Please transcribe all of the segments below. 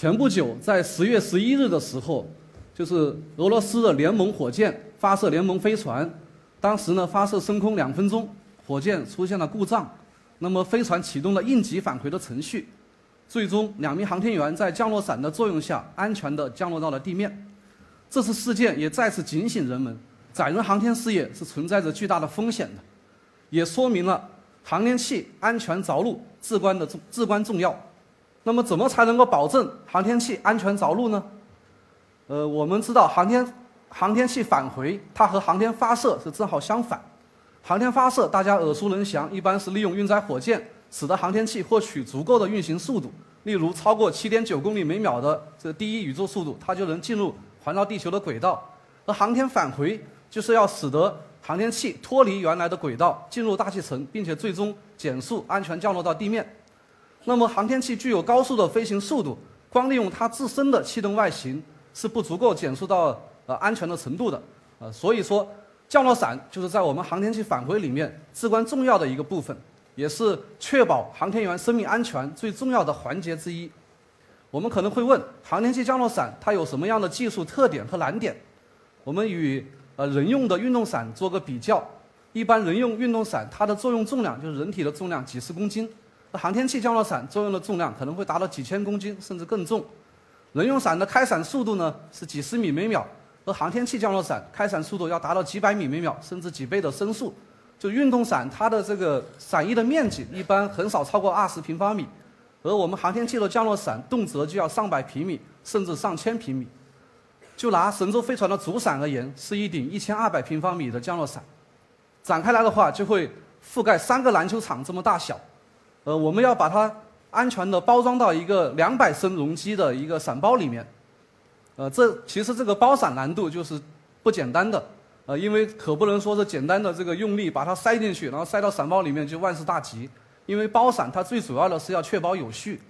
前不久，在十月十一日的时候，就是俄罗斯的联盟火箭发射联盟飞船，当时呢发射升空两分钟，火箭出现了故障，那么飞船启动了应急返回的程序，最终两名航天员在降落伞的作用下安全地降落到了地面。这次事件也再次警醒人们，载人航天事业是存在着巨大的风险的，也说明了航天器安全着陆至关的至关重要。那么，怎么才能够保证航天器安全着陆呢？呃，我们知道航天航天器返回，它和航天发射是正好相反。航天发射大家耳熟能详，一般是利用运载火箭，使得航天器获取足够的运行速度，例如超过七点九公里每秒的这第一宇宙速度，它就能进入环绕地球的轨道。而航天返回就是要使得航天器脱离原来的轨道，进入大气层，并且最终减速安全降落到地面。那么，航天器具有高速的飞行速度，光利用它自身的气动外形是不足够减速到呃安全的程度的，呃，所以说降落伞就是在我们航天器返回里面至关重要的一个部分，也是确保航天员生命安全最重要的环节之一。我们可能会问，航天器降落伞它有什么样的技术特点和难点？我们与呃人用的运动伞做个比较，一般人用运动伞它的作用重量就是人体的重量几十公斤。航天器降落伞作用的重量可能会达到几千公斤，甚至更重。人用伞的开伞速度呢是几十米每秒，而航天器降落伞开伞速度要达到几百米每秒，甚至几倍的声速。就运动伞，它的这个伞翼的面积一般很少超过二十平方米，而我们航天器的降落伞动辄就要上百平米，甚至上千平米。就拿神舟飞船的主伞而言，是一顶一千二百平方米的降落伞，展开来的话就会覆盖三个篮球场这么大小。呃，我们要把它安全的包装到一个两百升容积的一个伞包里面。呃，这其实这个包伞难度就是不简单的。呃，因为可不能说是简单的这个用力把它塞进去，然后塞到伞包里面就万事大吉。因为包伞它最主要的是要确保有序。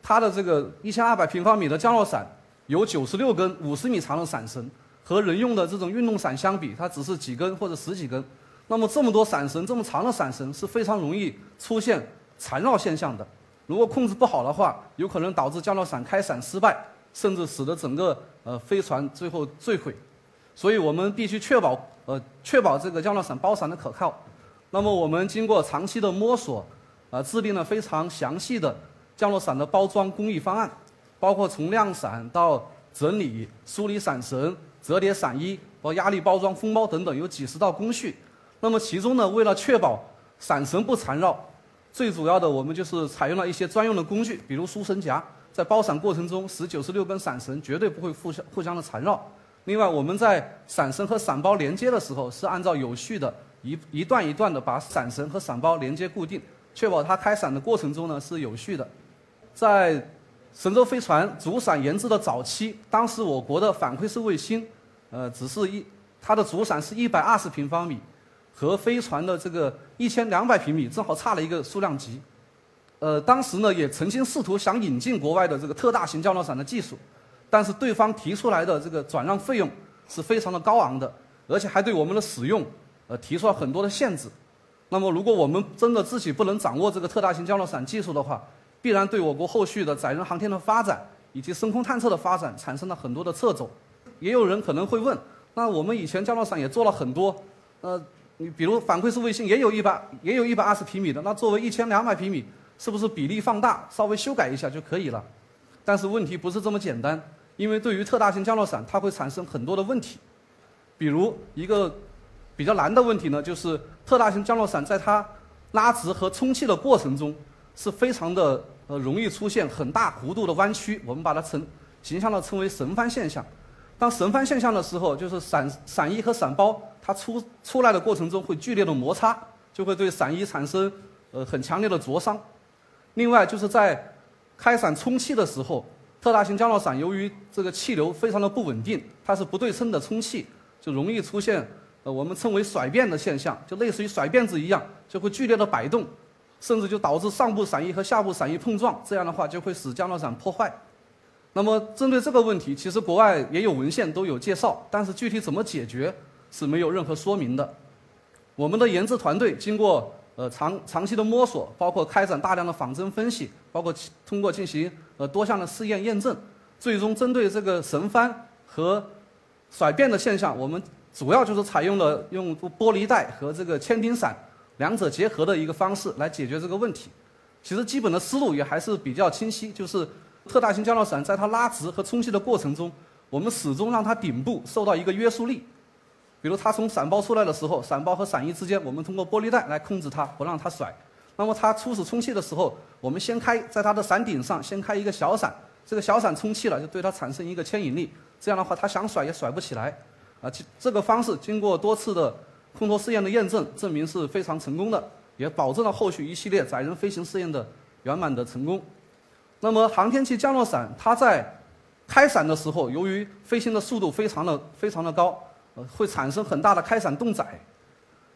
它的这个一千二百平方米的降落伞有九十六根五十米长的伞绳，和人用的这种运动伞相比，它只是几根或者十几根。那么这么多伞绳，这么长的伞绳是非常容易出现。缠绕现象的，如果控制不好的话，有可能导致降落伞开伞失败，甚至使得整个呃飞船最后坠毁。所以我们必须确保呃确保这个降落伞包伞的可靠。那么我们经过长期的摸索，啊制定了非常详细的降落伞的包装工艺方案，包括从晾伞到整理、梳理伞绳、折叠伞衣、和压力包装封包等等，有几十道工序。那么其中呢，为了确保伞绳不缠绕。最主要的，我们就是采用了一些专用的工具，比如输绳夹，在包伞过程中，使九十六根伞绳绝对不会互相互相的缠绕。另外，我们在伞绳和伞包连接的时候，是按照有序的一一段一段的把伞绳和伞包连接固定，确保它开伞的过程中呢是有序的。在神舟飞船主伞研制的早期，当时我国的反馈式卫星，呃，只是一它的主伞是一百二十平方米。和飞船的这个一千两百平米正好差了一个数量级，呃，当时呢也曾经试图想引进国外的这个特大型降落伞的技术，但是对方提出来的这个转让费用是非常的高昂的，而且还对我们的使用呃提出了很多的限制。那么如果我们真的自己不能掌握这个特大型降落伞技术的话，必然对我国后续的载人航天的发展以及深空探测的发展产生了很多的掣肘。也有人可能会问，那我们以前降落伞也做了很多，呃。你比如反馈式卫星也有一百也有一百二十平米的，那作为一千两百平米，是不是比例放大，稍微修改一下就可以了？但是问题不是这么简单，因为对于特大型降落伞，它会产生很多的问题。比如一个比较难的问题呢，就是特大型降落伞在它拉直和充气的过程中，是非常的呃容易出现很大弧度的弯曲，我们把它称形象的称为神翻现象。当神翻现象的时候，就是伞伞翼和伞包。它出出来的过程中会剧烈的摩擦，就会对伞衣产生呃很强烈的灼伤。另外就是在开伞充气的时候，特大型降落伞由于这个气流非常的不稳定，它是不对称的充气，就容易出现呃我们称为甩辫的现象，就类似于甩辫子一样，就会剧烈的摆动，甚至就导致上部伞翼和下部伞翼碰撞，这样的话就会使降落伞破坏。那么针对这个问题，其实国外也有文献都有介绍，但是具体怎么解决？是没有任何说明的。我们的研制团队经过呃长长期的摸索，包括开展大量的仿真分析，包括通过进行呃多项的试验验证，最终针对这个神翻和甩变的现象，我们主要就是采用了用玻璃带和这个铅钉伞两者结合的一个方式来解决这个问题。其实基本的思路也还是比较清晰，就是特大型降落伞在它拉直和充气的过程中，我们始终让它顶部受到一个约束力。比如它从伞包出来的时候，伞包和伞翼之间，我们通过玻璃带来控制它，不让它甩。那么它初始充气的时候，我们先开在它的伞顶上先开一个小伞，这个小伞充气了，就对它产生一个牵引力，这样的话它想甩也甩不起来。啊，这这个方式经过多次的空投试验的验证，证明是非常成功的。也保证了后续一系列载人飞行试验的圆满的成功。那么，航天器降落伞它在开伞的时候，由于飞行的速度非常的非常的高，呃，会产生很大的开伞动载。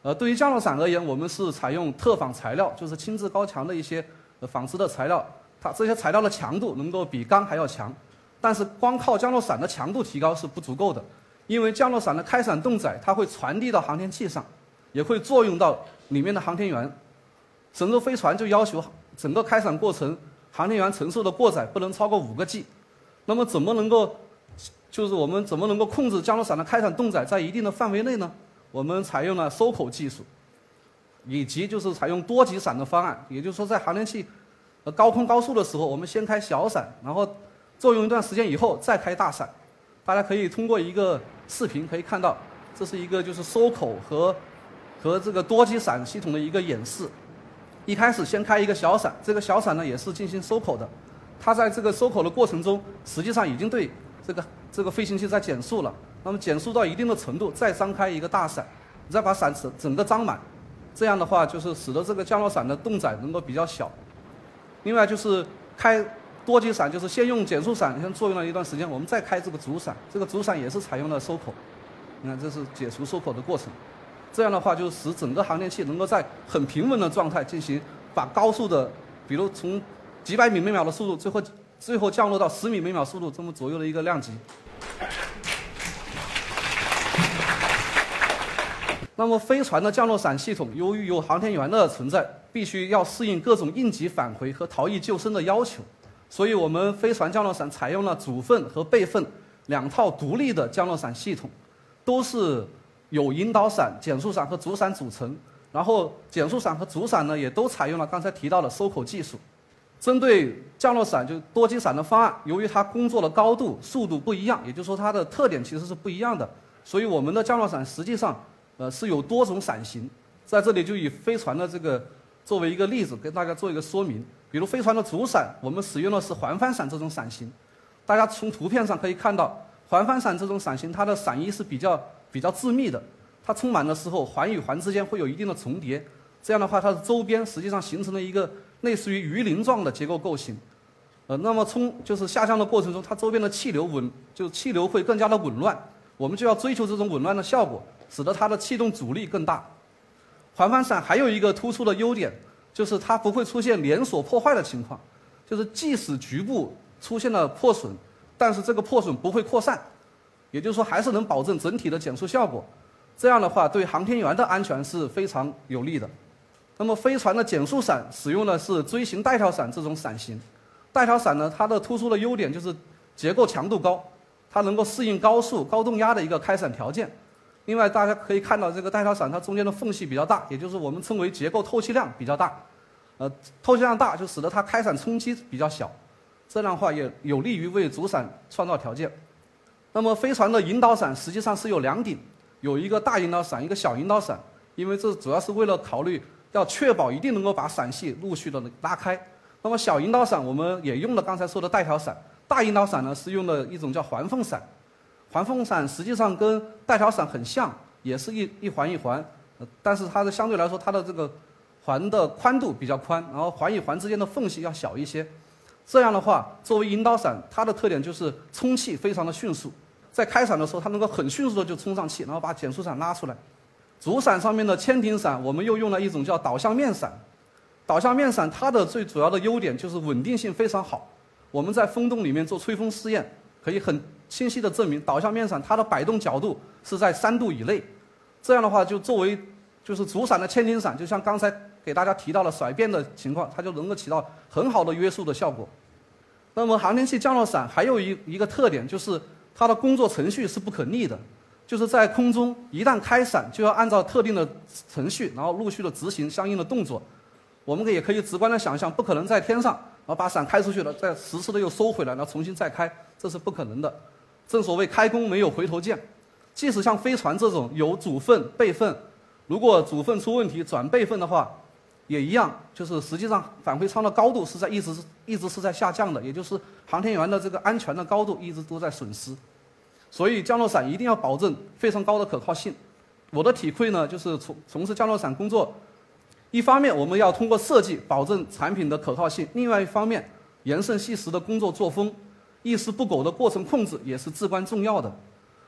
呃，对于降落伞而言，我们是采用特仿材料，就是轻质高强的一些纺织的材料。它这些材料的强度能够比钢还要强，但是光靠降落伞的强度提高是不足够的，因为降落伞的开伞动载它会传递到航天器上，也会作用到。里面的航天员，神舟飞船就要求整个开伞过程，航天员承受的过载不能超过五个 G。那么怎么能够，就是我们怎么能够控制降落伞的开伞动载在一定的范围内呢？我们采用了收口技术，以及就是采用多级伞的方案。也就是说，在航天器呃高空高速的时候，我们先开小伞，然后作用一段时间以后再开大伞。大家可以通过一个视频可以看到，这是一个就是收口和。和这个多级伞系统的一个演示，一开始先开一个小伞，这个小伞呢也是进行收口的，它在这个收口的过程中，实际上已经对这个这个飞行器在减速了。那么减速到一定的程度，再张开一个大伞，再把伞整整个张满，这样的话就是使得这个降落伞的动载能够比较小。另外就是开多级伞，就是先用减速伞先作用了一段时间，我们再开这个主伞，这个主伞也是采用了收口，你看这是解除收口的过程。这样的话，就使整个航天器能够在很平稳的状态进行把高速的，比如从几百米每秒的速度，最后最后降落到十米每秒速度这么左右的一个量级。那么飞船的降落伞系统，由于有航天员的存在，必须要适应各种应急返回和逃逸救生的要求，所以我们飞船降落伞采用了主份和备份两套独立的降落伞系统，都是。有引导伞、减速伞和主伞组成，然后减速伞和主伞呢也都采用了刚才提到的收口技术。针对降落伞就多机伞的方案，由于它工作的高度、速度不一样，也就是说它的特点其实是不一样的，所以我们的降落伞实际上呃是有多种伞型。在这里就以飞船的这个作为一个例子，跟大家做一个说明。比如飞船的主伞，我们使用的是环帆伞这种伞型。大家从图片上可以看到，环帆伞这种伞型，它的伞翼是比较。比较致密的，它充满的时候，环与环之间会有一定的重叠，这样的话，它的周边实际上形成了一个类似于鱼鳞状的结构构型。呃，那么冲就是下降的过程中，它周边的气流紊就气流会更加的紊乱，我们就要追求这种紊乱的效果，使得它的气动阻力更大。环帆伞还有一个突出的优点，就是它不会出现连锁破坏的情况，就是即使局部出现了破损，但是这个破损不会扩散。也就是说，还是能保证整体的减速效果，这样的话对航天员的安全是非常有利的。那么，飞船的减速伞使用的是锥形带条伞这种伞型。带条伞呢，它的突出的优点就是结构强度高，它能够适应高速、高动压的一个开伞条件。另外，大家可以看到这个带条伞它中间的缝隙比较大，也就是我们称为结构透气量比较大。呃，透气量大就使得它开伞冲击比较小，这样的话也有利于为主伞创造条件。那么飞船的引导伞实际上是有两顶，有一个大引导伞，一个小引导伞，因为这主要是为了考虑要确保一定能够把伞系陆续的拉开。那么小引导伞我们也用了刚才说的带条伞，大引导伞呢是用的一种叫环缝伞。环缝伞实际上跟带条伞很像，也是一一环一环，但是它的相对来说它的这个环的宽度比较宽，然后环与环之间的缝隙要小一些。这样的话，作为引导伞，它的特点就是充气非常的迅速。在开伞的时候，它能够很迅速的就冲上气，然后把减速伞拉出来。主伞上面的铅钉伞，我们又用了一种叫导向面伞。导向面伞它的最主要的优点就是稳定性非常好。我们在风洞里面做吹风试验，可以很清晰的证明导向面伞它的摆动角度是在三度以内。这样的话，就作为就是主伞的铅钉伞，就像刚才给大家提到了甩变的情况，它就能够起到很好的约束的效果。那么航天器降落伞还有一一个特点，就是它的工作程序是不可逆的，就是在空中一旦开伞，就要按照特定的程序，然后陆续的执行相应的动作。我们也可以直观的想象，不可能在天上，然后把伞开出去了，再实时的又收回来，然后重新再开，这是不可能的。正所谓开弓没有回头箭，即使像飞船这种有主份备份，如果主份出问题转备份的话，也一样，就是实际上返回舱的高度是在一直一直是在下降的，也就是航天员的这个安全的高度一直都在损失。所以降落伞一定要保证非常高的可靠性。我的体会呢，就是从从事降落伞工作。一方面，我们要通过设计保证产品的可靠性；另外一方面，严慎细实的工作作风、一丝不苟的过程控制也是至关重要的。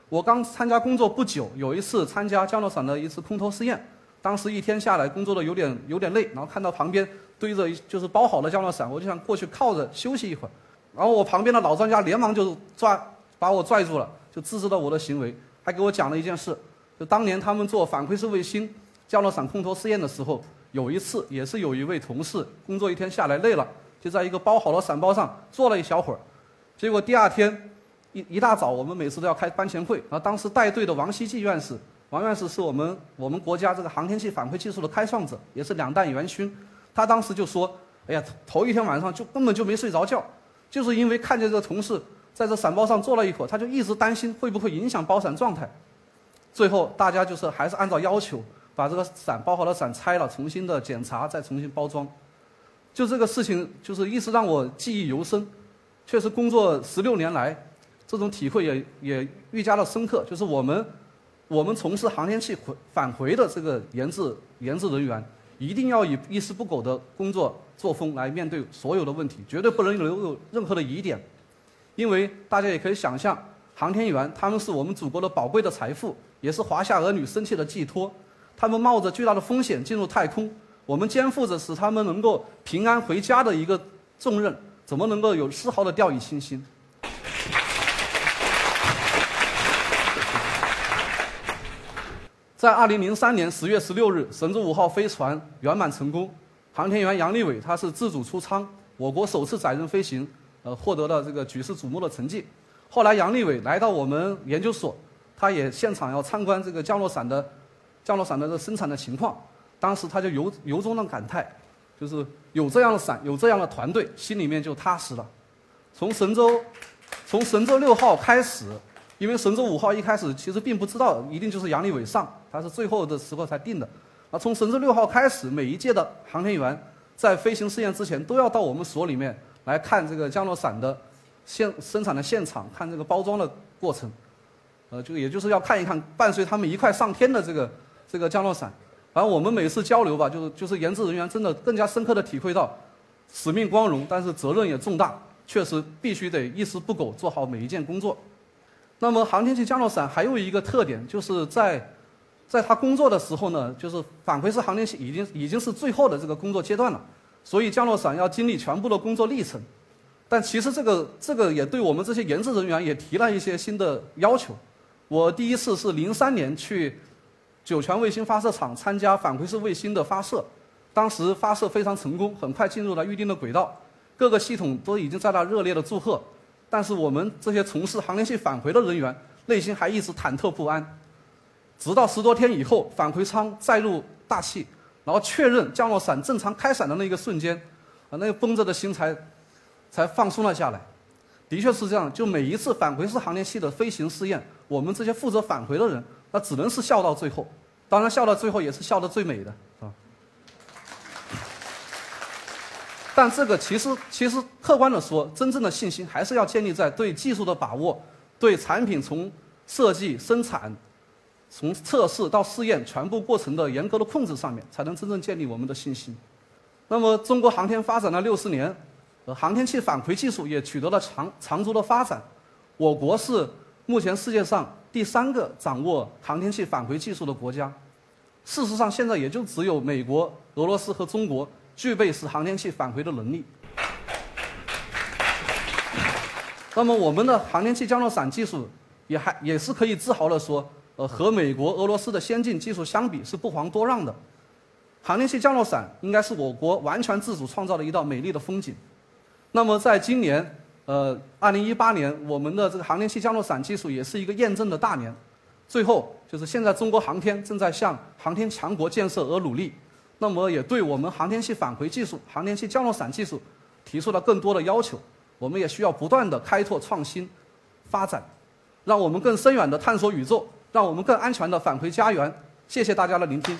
我刚参加工作不久，有一次参加降落伞的一次空投试验，当时一天下来工作的有点有点累，然后看到旁边堆着就是包好的降落伞，我就想过去靠着休息一会儿，然后我旁边的老专家连忙就抓把我拽住了，就制止了我的行为，还给我讲了一件事，就当年他们做反馈式卫星降落伞空投试验的时候。有一次，也是有一位同事工作一天下来累了，就在一个包好的伞包上坐了一小会儿，结果第二天一一大早，我们每次都要开班前会，然后当时带队的王希季院士，王院士是我们我们国家这个航天器反馈技术的开创者，也是两弹元勋，他当时就说：“哎呀，头一天晚上就根本就没睡着觉，就是因为看见这个同事在这伞包上坐了一会儿，他就一直担心会不会影响包伞状态。最后大家就是还是按照要求。”把这个伞包好的伞拆了，重新的检查，再重新包装。就这个事情，就是一直让我记忆犹深。确实，工作十六年来，这种体会也也愈加的深刻。就是我们，我们从事航天器回返回的这个研制研制人员，一定要以一丝不苟的工作作风来面对所有的问题，绝对不能留有任何的疑点。因为大家也可以想象，航天员他们是我们祖国的宝贵的财富，也是华夏儿女生气的寄托。他们冒着巨大的风险进入太空，我们肩负着使他们能够平安回家的一个重任，怎么能够有丝毫的掉以轻心？在二零零三年十月十六日，神舟五号飞船圆满成功，航天员杨利伟他是自主出舱，我国首次载人飞行，呃，获得了这个举世瞩目的成绩。后来杨利伟来到我们研究所，他也现场要参观这个降落伞的。降落伞的这生产的情况，当时他就由由衷的感叹，就是有这样的伞，有这样的团队，心里面就踏实了。从神舟，从神舟六号开始，因为神舟五号一开始其实并不知道一定就是杨利伟上，他是最后的时候才定的。啊，从神舟六号开始，每一届的航天员在飞行试验之前都要到我们所里面来看这个降落伞的现生产的现场，看这个包装的过程，呃，就也就是要看一看伴随他们一块上天的这个。这个降落伞，反正我们每次交流吧，就是就是研制人员真的更加深刻的体会到，使命光荣，但是责任也重大，确实必须得一丝不苟做好每一件工作。那么航天器降落伞还有一个特点，就是在，在它工作的时候呢，就是返回式航天器已经已经是最后的这个工作阶段了，所以降落伞要经历全部的工作历程。但其实这个这个也对我们这些研制人员也提了一些新的要求。我第一次是零三年去。酒泉卫星发射场参加返回式卫星的发射，当时发射非常成功，很快进入了预定的轨道，各个系统都已经在那热烈的祝贺。但是我们这些从事航天器返回的人员，内心还一直忐忑不安。直到十多天以后，返回舱载入大气，然后确认降落伞正常开伞的那一个瞬间，啊，那个绷着的心才才放松了下来。的确是这样，就每一次返回式航天器的飞行试验，我们这些负责返回的人。那只能是笑到最后，当然笑到最后也是笑得最美的啊。但这个其实其实客观的说，真正的信心还是要建立在对技术的把握、对产品从设计、生产、从测试到试验全部过程的严格的控制上面，才能真正建立我们的信心。那么，中国航天发展了六十年，航天器返回技术也取得了长长足的发展，我国是目前世界上。第三个掌握航天器返回技术的国家，事实上现在也就只有美国、俄罗斯和中国具备使航天器返回的能力。那么我们的航天器降落伞技术也还也是可以自豪地说，呃，和美国、俄罗斯的先进技术相比是不遑多让的。航天器降落伞应该是我国完全自主创造的一道美丽的风景。那么，在今年，呃，二零一八年，我们的这个航天器降落伞技术也是一个验证的大年。最后，就是现在中国航天正在向航天强国建设而努力，那么也对我们航天器返回技术、航天器降落伞技术提出了更多的要求。我们也需要不断的开拓创新、发展，让我们更深远的探索宇宙，让我们更安全的返回家园。谢谢大家的聆听。